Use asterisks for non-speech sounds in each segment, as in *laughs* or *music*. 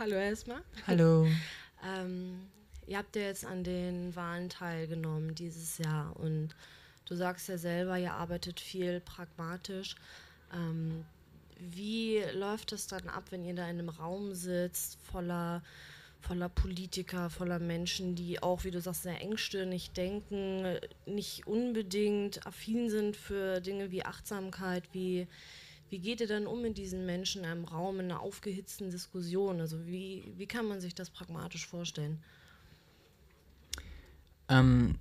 Hallo erstmal. Hallo. *laughs* ähm, ihr habt ja jetzt an den Wahlen teilgenommen dieses Jahr und du sagst ja selber, ihr arbeitet viel pragmatisch. Ähm, wie läuft es dann ab, wenn ihr da in einem Raum sitzt, voller, voller Politiker, voller Menschen, die auch, wie du sagst, sehr engstirnig denken, nicht unbedingt affin sind für Dinge wie Achtsamkeit, wie, wie geht ihr dann um mit diesen Menschen in einem Raum, in einer aufgehitzten Diskussion? Also wie, wie kann man sich das pragmatisch vorstellen? Ähm,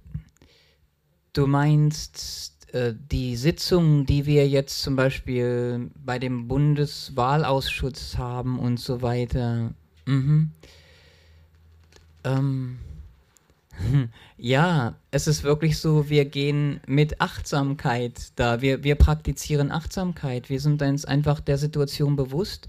du meinst äh, die Sitzungen, die wir jetzt zum Beispiel bei dem Bundeswahlausschuss haben und so weiter. Mhm. Ähm, *laughs* ja, es ist wirklich so, wir gehen mit Achtsamkeit da. Wir, wir praktizieren Achtsamkeit. Wir sind uns einfach der Situation bewusst.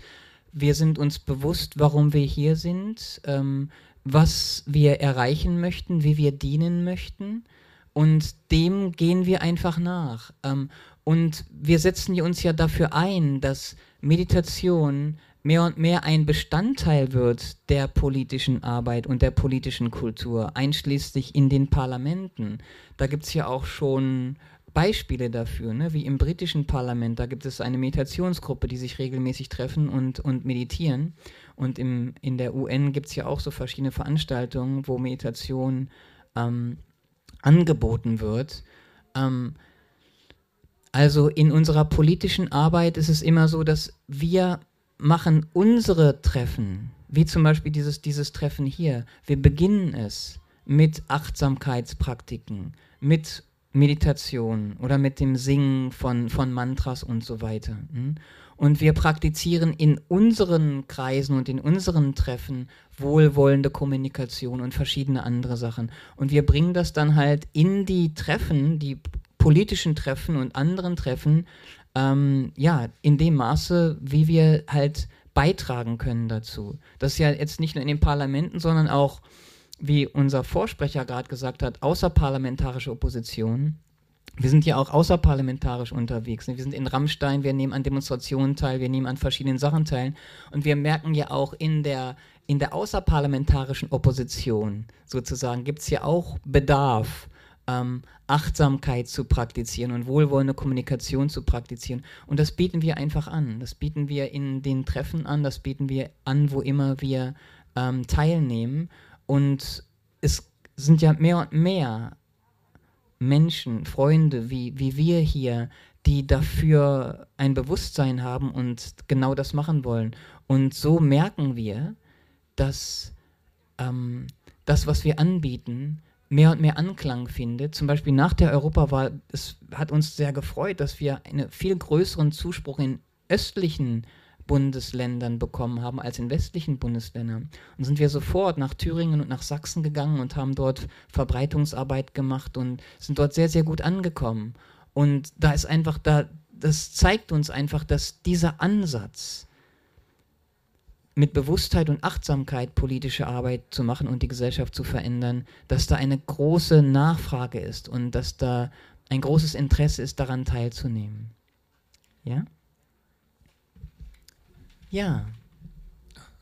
Wir sind uns bewusst, warum wir hier sind, ähm, was wir erreichen möchten, wie wir dienen möchten. Und dem gehen wir einfach nach. Ähm, und wir setzen uns ja dafür ein, dass Meditation mehr und mehr ein Bestandteil wird der politischen Arbeit und der politischen Kultur, einschließlich in den Parlamenten. Da gibt es ja auch schon Beispiele dafür, ne? wie im britischen Parlament, da gibt es eine Meditationsgruppe, die sich regelmäßig treffen und, und meditieren. Und im, in der UN gibt es ja auch so verschiedene Veranstaltungen, wo Meditation ähm, angeboten wird. Ähm, also in unserer politischen Arbeit ist es immer so, dass wir machen unsere Treffen, wie zum Beispiel dieses, dieses Treffen hier, wir beginnen es mit Achtsamkeitspraktiken, mit Meditation oder mit dem Singen von, von Mantras und so weiter. Hm? Und wir praktizieren in unseren Kreisen und in unseren Treffen wohlwollende Kommunikation und verschiedene andere Sachen. Und wir bringen das dann halt in die Treffen, die politischen Treffen und anderen Treffen, ähm, ja, in dem Maße, wie wir halt beitragen können dazu. Das ist ja jetzt nicht nur in den Parlamenten, sondern auch, wie unser Vorsprecher gerade gesagt hat, außerparlamentarische Opposition wir sind ja auch außerparlamentarisch unterwegs. Wir sind in Rammstein, wir nehmen an Demonstrationen teil, wir nehmen an verschiedenen Sachen teil. Und wir merken ja auch in der, in der außerparlamentarischen Opposition sozusagen gibt es ja auch Bedarf, ähm, Achtsamkeit zu praktizieren und wohlwollende Kommunikation zu praktizieren. Und das bieten wir einfach an. Das bieten wir in den Treffen an, das bieten wir an, wo immer wir ähm, teilnehmen. Und es sind ja mehr und mehr Menschen, Freunde wie, wie wir hier, die dafür ein Bewusstsein haben und genau das machen wollen. Und so merken wir, dass ähm, das, was wir anbieten, mehr und mehr Anklang findet. Zum Beispiel nach der Europawahl, es hat uns sehr gefreut, dass wir einen viel größeren Zuspruch in östlichen Bundesländern bekommen haben als in westlichen Bundesländern. Und sind wir sofort nach Thüringen und nach Sachsen gegangen und haben dort Verbreitungsarbeit gemacht und sind dort sehr, sehr gut angekommen. Und da ist einfach, da, das zeigt uns einfach, dass dieser Ansatz, mit Bewusstheit und Achtsamkeit politische Arbeit zu machen und die Gesellschaft zu verändern, dass da eine große Nachfrage ist und dass da ein großes Interesse ist, daran teilzunehmen. Ja? Ja.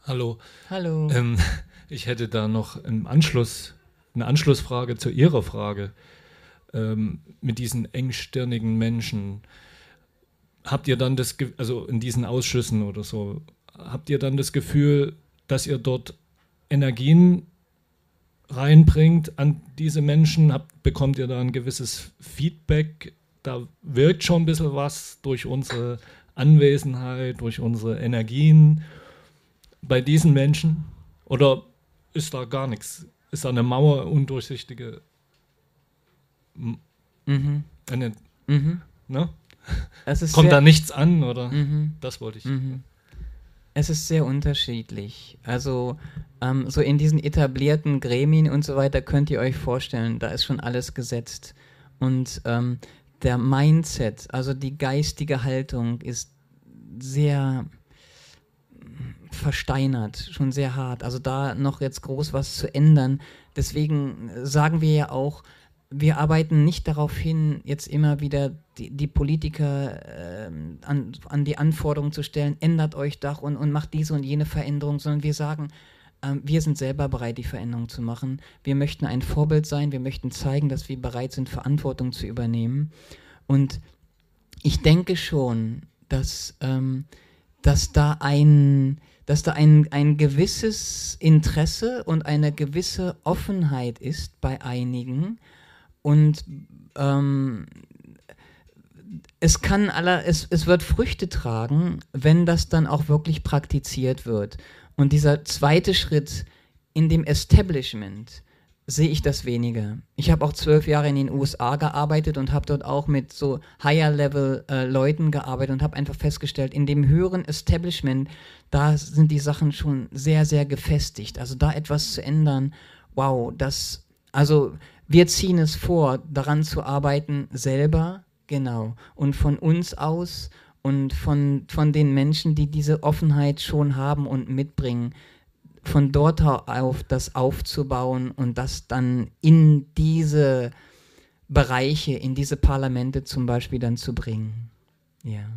Hallo. Hallo. Ähm, *laughs* ich hätte da noch im Anschluss eine Anschlussfrage zu Ihrer Frage. Ähm, mit diesen engstirnigen Menschen. Habt ihr dann das, also in diesen Ausschüssen oder so, habt ihr dann das Gefühl, dass ihr dort Energien reinbringt an diese Menschen? Habt, bekommt ihr da ein gewisses Feedback? Da wirkt schon ein bisschen was durch unsere Anwesenheit, durch unsere Energien bei diesen Menschen? Oder ist da gar nichts? Ist da eine Mauer undurchsichtige? Mhm. Eine, mhm. Ne? Kommt da nichts an oder? Mhm. Das wollte ich. Mhm. Es ist sehr unterschiedlich. Also ähm, so in diesen etablierten Gremien und so weiter könnt ihr euch vorstellen, da ist schon alles gesetzt. Und ähm, der Mindset, also die geistige Haltung ist sehr versteinert, schon sehr hart. Also da noch jetzt groß was zu ändern. Deswegen sagen wir ja auch, wir arbeiten nicht darauf hin, jetzt immer wieder die, die Politiker äh, an, an, die Anforderungen zu stellen, ändert euch doch und, und macht diese und jene Veränderung, sondern wir sagen, äh, wir sind selber bereit, die Veränderung zu machen. Wir möchten ein Vorbild sein, wir möchten zeigen, dass wir bereit sind, Verantwortung zu übernehmen. Und ich denke schon, dass, ähm, dass da ein, dass da ein, ein gewisses Interesse und eine gewisse Offenheit ist bei einigen, und ähm, es kann aller, es, es wird Früchte tragen, wenn das dann auch wirklich praktiziert wird. Und dieser zweite Schritt in dem Establishment sehe ich das weniger. Ich habe auch zwölf Jahre in den USA gearbeitet und habe dort auch mit so Higher-Level-Leuten äh, gearbeitet und habe einfach festgestellt, in dem höheren Establishment, da sind die Sachen schon sehr, sehr gefestigt. Also da etwas zu ändern, wow, das, also wir ziehen es vor, daran zu arbeiten, selber, genau, und von uns aus und von, von den Menschen, die diese Offenheit schon haben und mitbringen, von dort auf das aufzubauen und das dann in diese Bereiche, in diese Parlamente zum Beispiel dann zu bringen. Ja.